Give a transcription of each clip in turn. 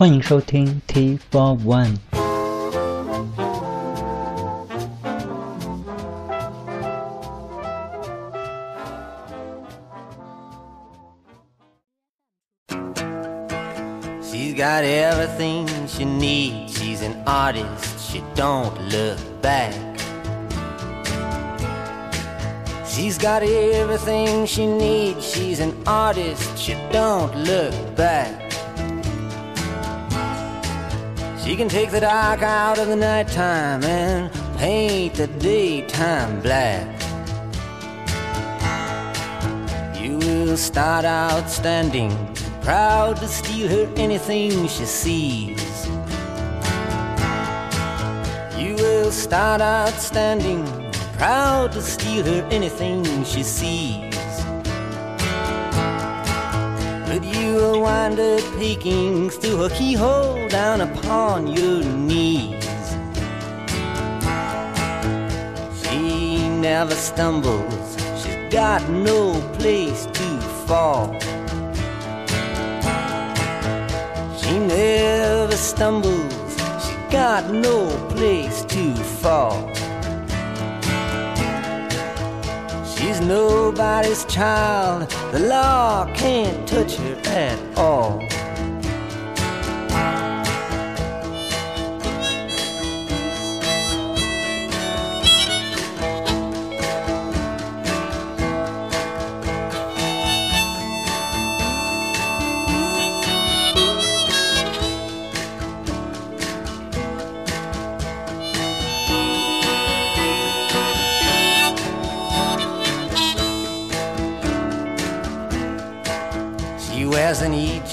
欢迎收听 T Four One。She's got everything she needs. She's an artist. She don't look back. She's got everything she needs. She's an artist. She don't look back. She can take the dark out of the nighttime and paint the daytime black. You will start out standing, proud to steal her anything she sees. You will start out standing, proud to steal her anything she sees. You will peeking through her keyhole down upon your knees. She never stumbles, she's got no place to fall. She never stumbles, she's got no place to fall. She's nobody's child, the law can't touch her at all.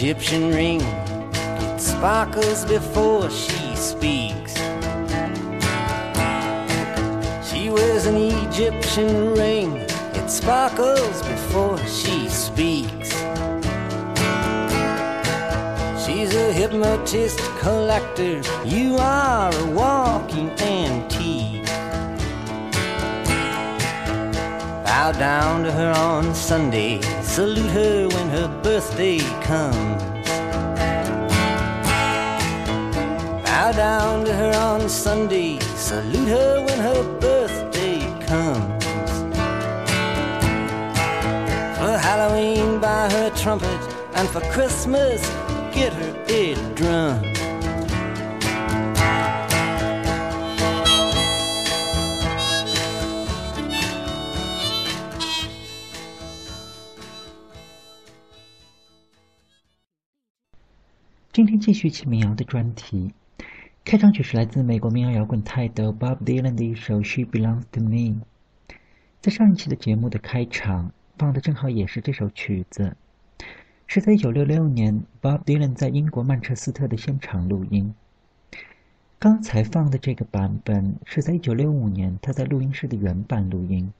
Egyptian ring. It sparkles before she speaks. She wears an Egyptian ring. It sparkles before she speaks. She's a hypnotist collector. You are a walking antique. Bow down to her on Sunday, salute her when her birthday comes. Bow down to her on Sunday, salute her when her birthday comes. For Halloween, buy her a trumpet, and for Christmas, get her a drum. 今天继续起民谣的专题。开场曲是来自美国民谣摇滚泰斗 Bob Dylan 的一首《She Belongs to Me》。在上一期的节目的开场放的正好也是这首曲子，是在1966年 Bob Dylan 在英国曼彻斯特的现场录音。刚才放的这个版本是在1965年他在录音室的原版录音，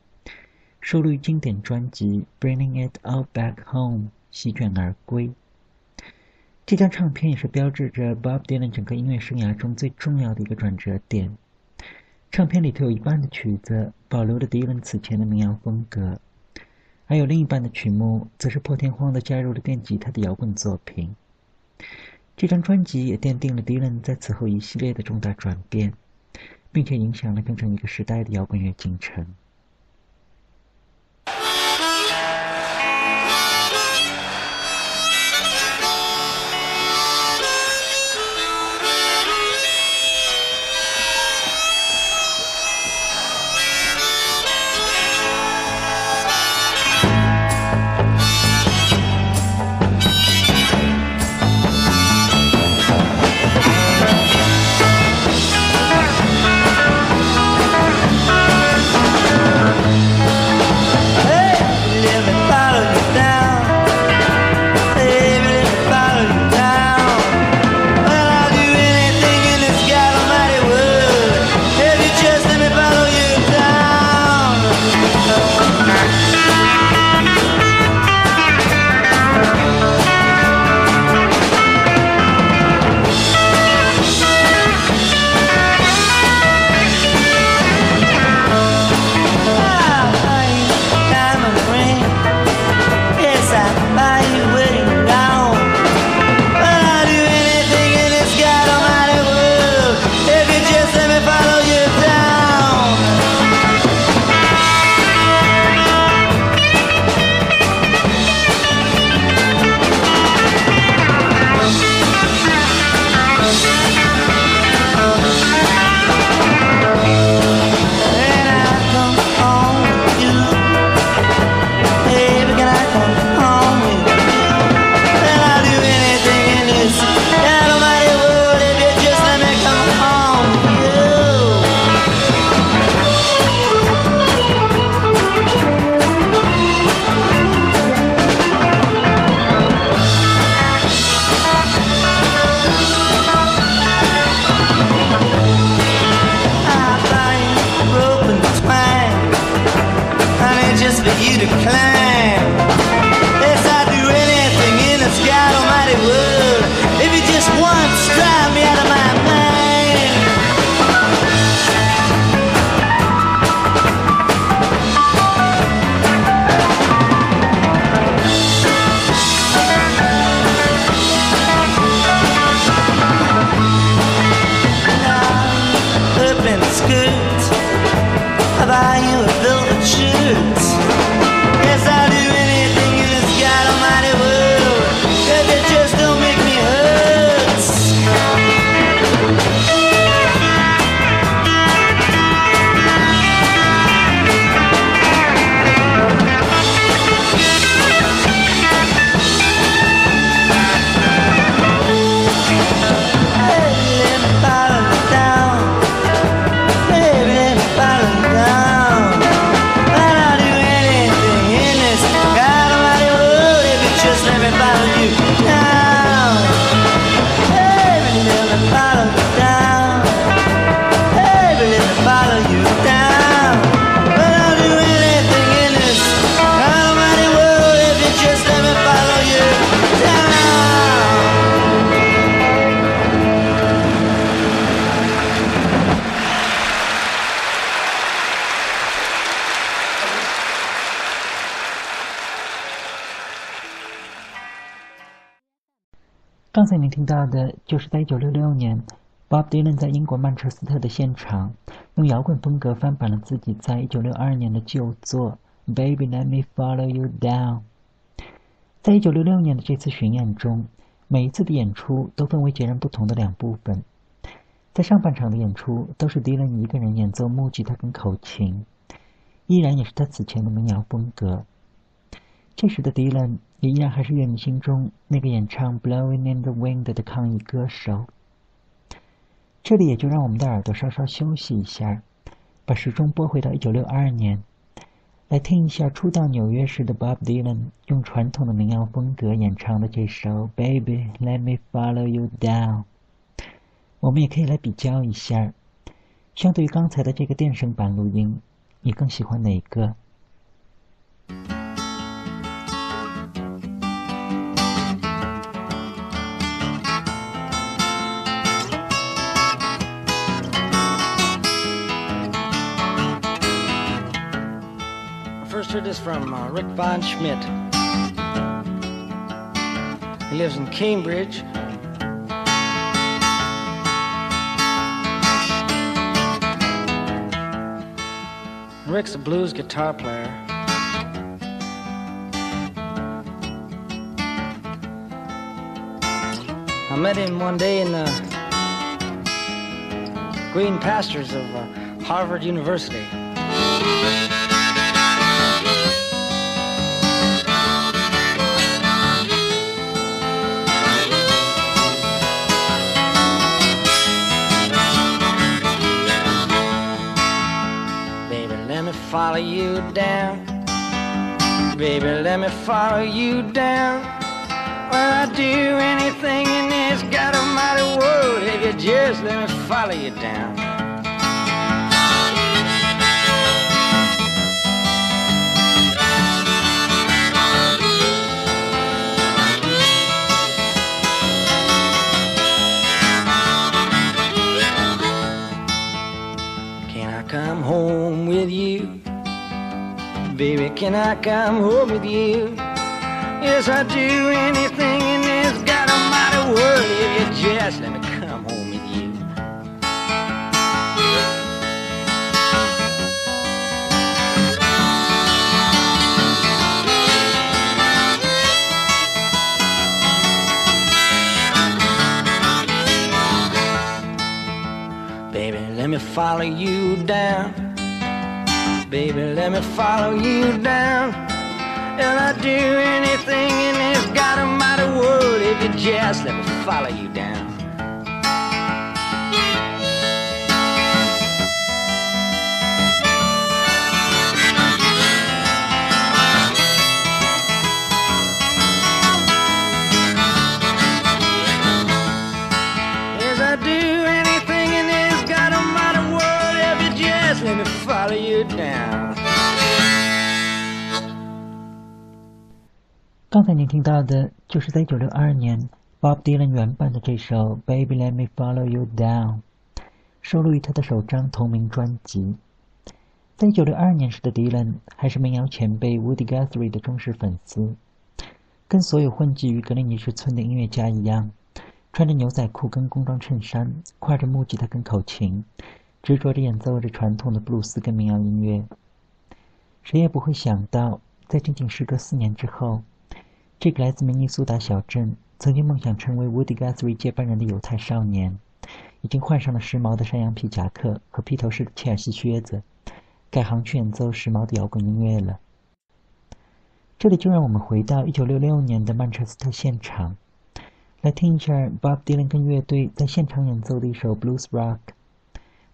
收录于经典专辑《Bringing It All Back Home》席卷而归。这张唱片也是标志着 Bob Dylan 整个音乐生涯中最重要的一个转折点。唱片里头有一半的曲子保留了 Dylan 此前的民谣风格，还有另一半的曲目则是破天荒的加入了电吉他的摇滚作品。这张专辑也奠定了 Dylan 在此后一系列的重大转变，并且影响了整整一个时代的摇滚乐进程。就是在1966年，Bob Dylan 在英国曼彻斯特的现场，用摇滚风格翻版了自己在1962年的旧作《Baby Let Me Follow You Down》。在1966年的这次巡演中，每一次的演出都分为截然不同的两部分。在上半场的演出都是 Dylan 一个人演奏木吉他跟口琴，依然也是他此前的民谣风格。这时的 Dylan 也依然还是乐迷心中那个演唱《Blowing in the Wind》的抗议歌手。这里也就让我们的耳朵稍稍休息一下，把时钟拨回到1962年，来听一下初到纽约时的 Bob Dylan 用传统的民谣风格演唱的这首《Baby Let Me Follow You Down》。我们也可以来比较一下，相对于刚才的这个电声版录音，你更喜欢哪个 this from uh, Rick Von Schmidt. He lives in Cambridge. Rick's a blues guitar player. I met him one day in the green pastures of uh, Harvard University. Baby, let me follow you down. Well, I'd do anything in this God Almighty world if you just let me follow you down. Can I come home with you? Baby, can I come home with you? Yes, I'd do anything in this God Almighty world if you just let me come home with you. Baby, let me follow you down. Baby, let me follow you down. And I'd do anything in this God Almighty world if you just let me follow you down. 刚才您听到的就是在1962年 Bob Dylan 原版的这首《Baby Let Me Follow You Down》，收录于他的首张同名专辑。在1962年时的 Dylan 还是民谣前辈 Woody Guthrie 的忠实粉丝，跟所有混迹于格林尼治村的音乐家一样，穿着牛仔裤跟工装衬衫，挎着木吉他跟口琴，执着着演奏着传统的布鲁斯跟民谣音乐。谁也不会想到，在仅仅时隔四年之后，这个来自明尼苏达小镇、曾经梦想成为 Woody Guthrie 接班人的犹太少年，已经换上了时髦的山羊皮夹克和披头士的切尔西靴子，改行去演奏时髦的摇滚音乐了。这里就让我们回到1966年的曼彻斯特现场，来听一下 Bob Dylan 跟乐队在现场演奏的一首 Blues Rock，《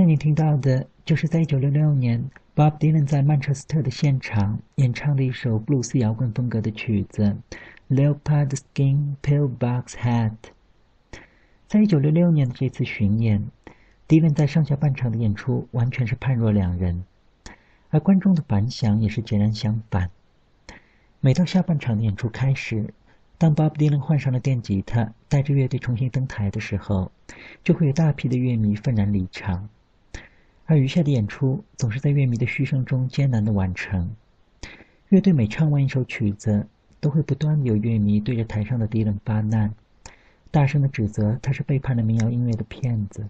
才你听到的，就是在1966年 Bob Dylan 在曼彻斯特的现场演唱的一首布鲁斯摇滚风格的曲子《Leopard Skin Pillbox Hat》。在1966年的这次巡演，Dylan 在上下半场的演出完全是判若两人，而观众的反响也是截然相反。每到下半场的演出开始，当 Bob Dylan 换上了电吉他，带着乐队重新登台的时候，就会有大批的乐迷愤然离场，而余下的演出总是在乐迷的嘘声中艰难的完成。乐队每唱完一首曲子，都会不断的有乐迷对着台上的敌人发难，大声的指责他是背叛了民谣音乐的骗子。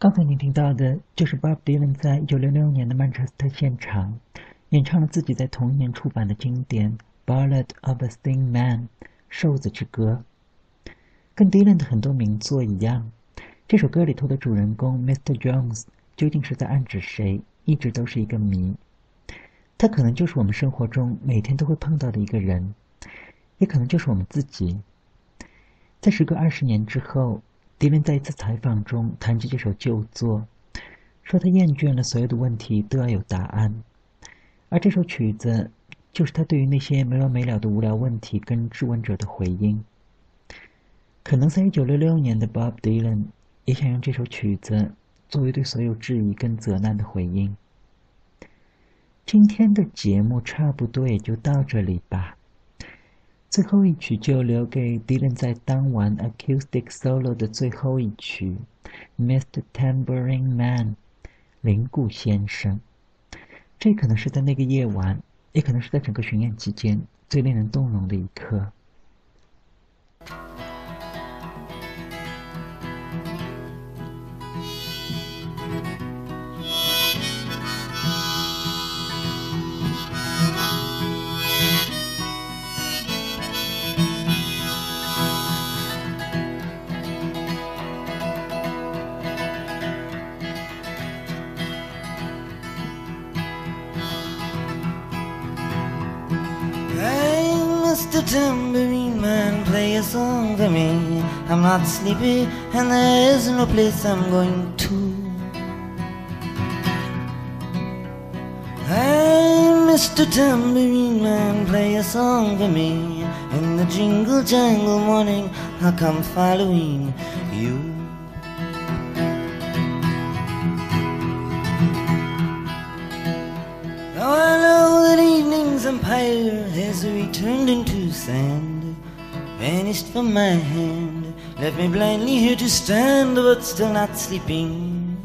刚才您听到的就是 Bob Dylan 在一九六六年的曼彻斯特现场演唱了自己在同一年出版的经典《Ballad of a Thin Man》瘦子之歌。跟 Dylan 的很多名作一样，这首歌里头的主人公 Mr. Jones 究竟是在暗指谁，一直都是一个谜。他可能就是我们生活中每天都会碰到的一个人，也可能就是我们自己。在时隔二十年之后，迪伦在一次采访中谈及这首旧作，说他厌倦了所有的问题都要有答案，而这首曲子就是他对于那些没完没了的无聊问题跟质问者的回应。可能在一九六六年的 Bob Dylan 也想用这首曲子作为对所有质疑跟责难的回应。今天的节目差不多也就到这里吧。最后一曲就留给迪伦在当晚 acoustic solo 的最后一曲，Mr. Tambourine Man，林鼓先生。这可能是在那个夜晚，也可能是在整个巡演期间最令人动容的一刻。Mr. Tambourine Man, play a song for me. I'm not sleepy, and there is no place I'm going to. Hey, Mr. Tambourine Man, play a song for me. In the jingle jangle morning, I'll come following empire has returned into sand, vanished from my hand, left me blindly here to stand, but still not sleeping.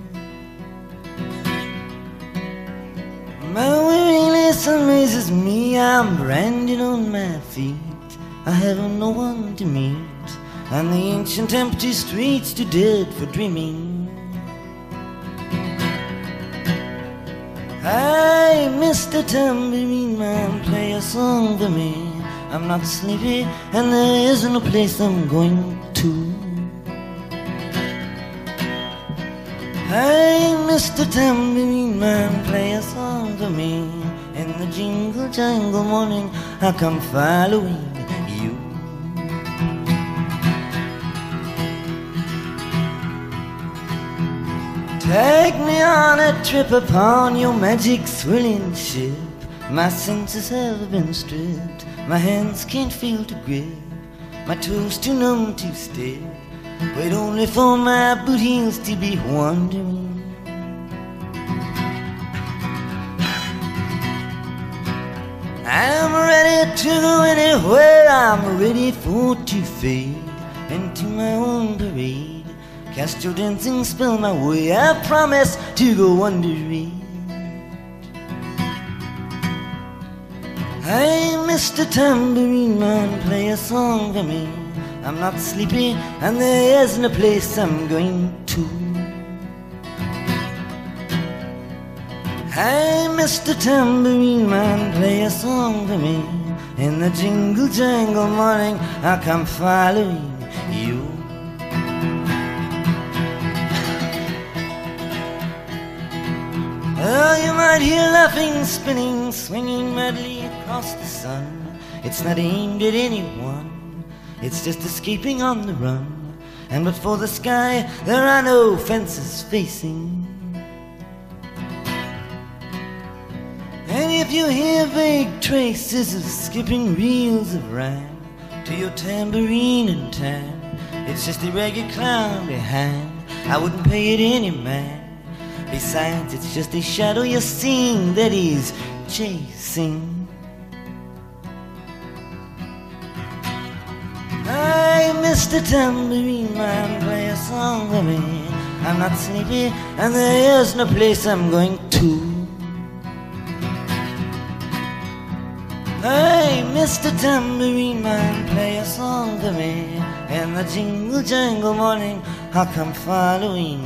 My weariness amazes me, I'm branded on my feet, I have no one to meet, on the ancient empty streets too dead for dreaming. Hey, Mr. Tambourine Man, play a song for me. I'm not sleepy, and there isn't no place I'm going to. Hey, Mr. Tambourine Man, play a song for me. In the jingle jangle morning, I come following Take me on a trip upon your magic swirling ship. My senses have been stripped, my hands can't feel to grip, my toes too numb to step. Wait only for my boot heels to be wandering. I'm ready to go anywhere, I'm ready for to fade into my own parade. Cast your dancing spell my way, I promise to go wandering. Hey, Mr. Tambourine Man, play a song for me. I'm not sleepy, and there isn't a place I'm going to. Hey, Mr. Tambourine Man, play a song for me. In the jingle jangle morning, I come following Oh, you might hear laughing, spinning, swinging madly across the sun. It's not aimed at anyone, it's just escaping on the run. And but for the sky, there are no fences facing. And if you hear vague traces of skipping reels of rhyme to your tambourine in time, it's just a ragged clown behind. I wouldn't pay it any man. Besides, it's just a shadow you're seeing that he's chasing. Hey, Mr. Tambourine Man, play a song for me. I'm not sleepy, and there is no place I'm going to. Hey, Mr. Tambourine Man, play a song for me. In the jingle jangle morning, I'll come following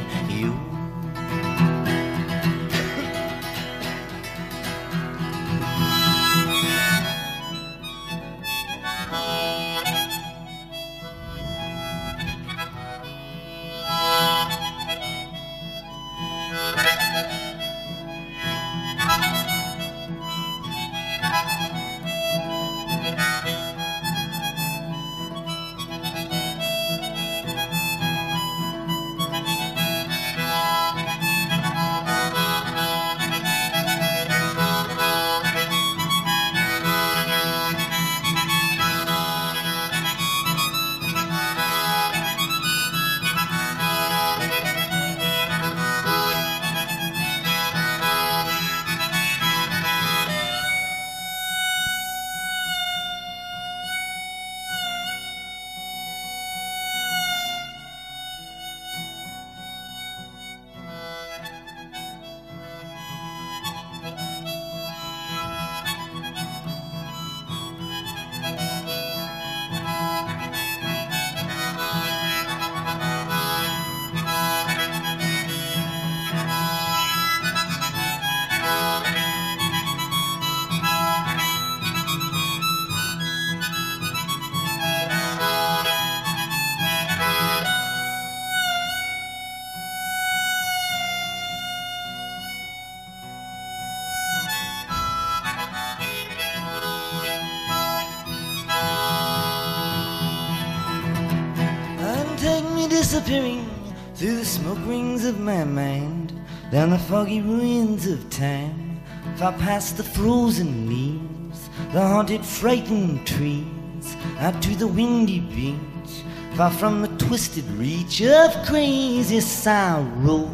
disappearing through the smoke rings of my mind, down the foggy ruins of time, far past the frozen leaves, the haunted, frightened trees, out to the windy beach, far from the twisted reach of crazy sorrow.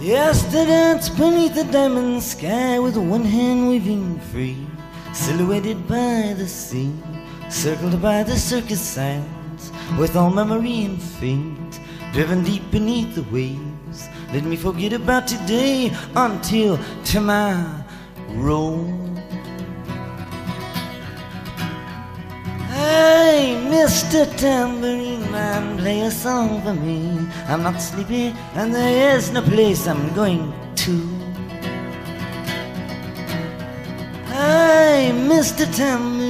Yes, to dance beneath the diamond sky with one hand waving free, silhouetted by the sea, circled by the circus signs, with all memory and fate, driven deep beneath the waves. Let me forget about today until tomorrow. Hey, Mr. Tambourine Man, play a song for me. I'm not sleepy, and there is no place I'm going to. Hey, Mr. Tambourine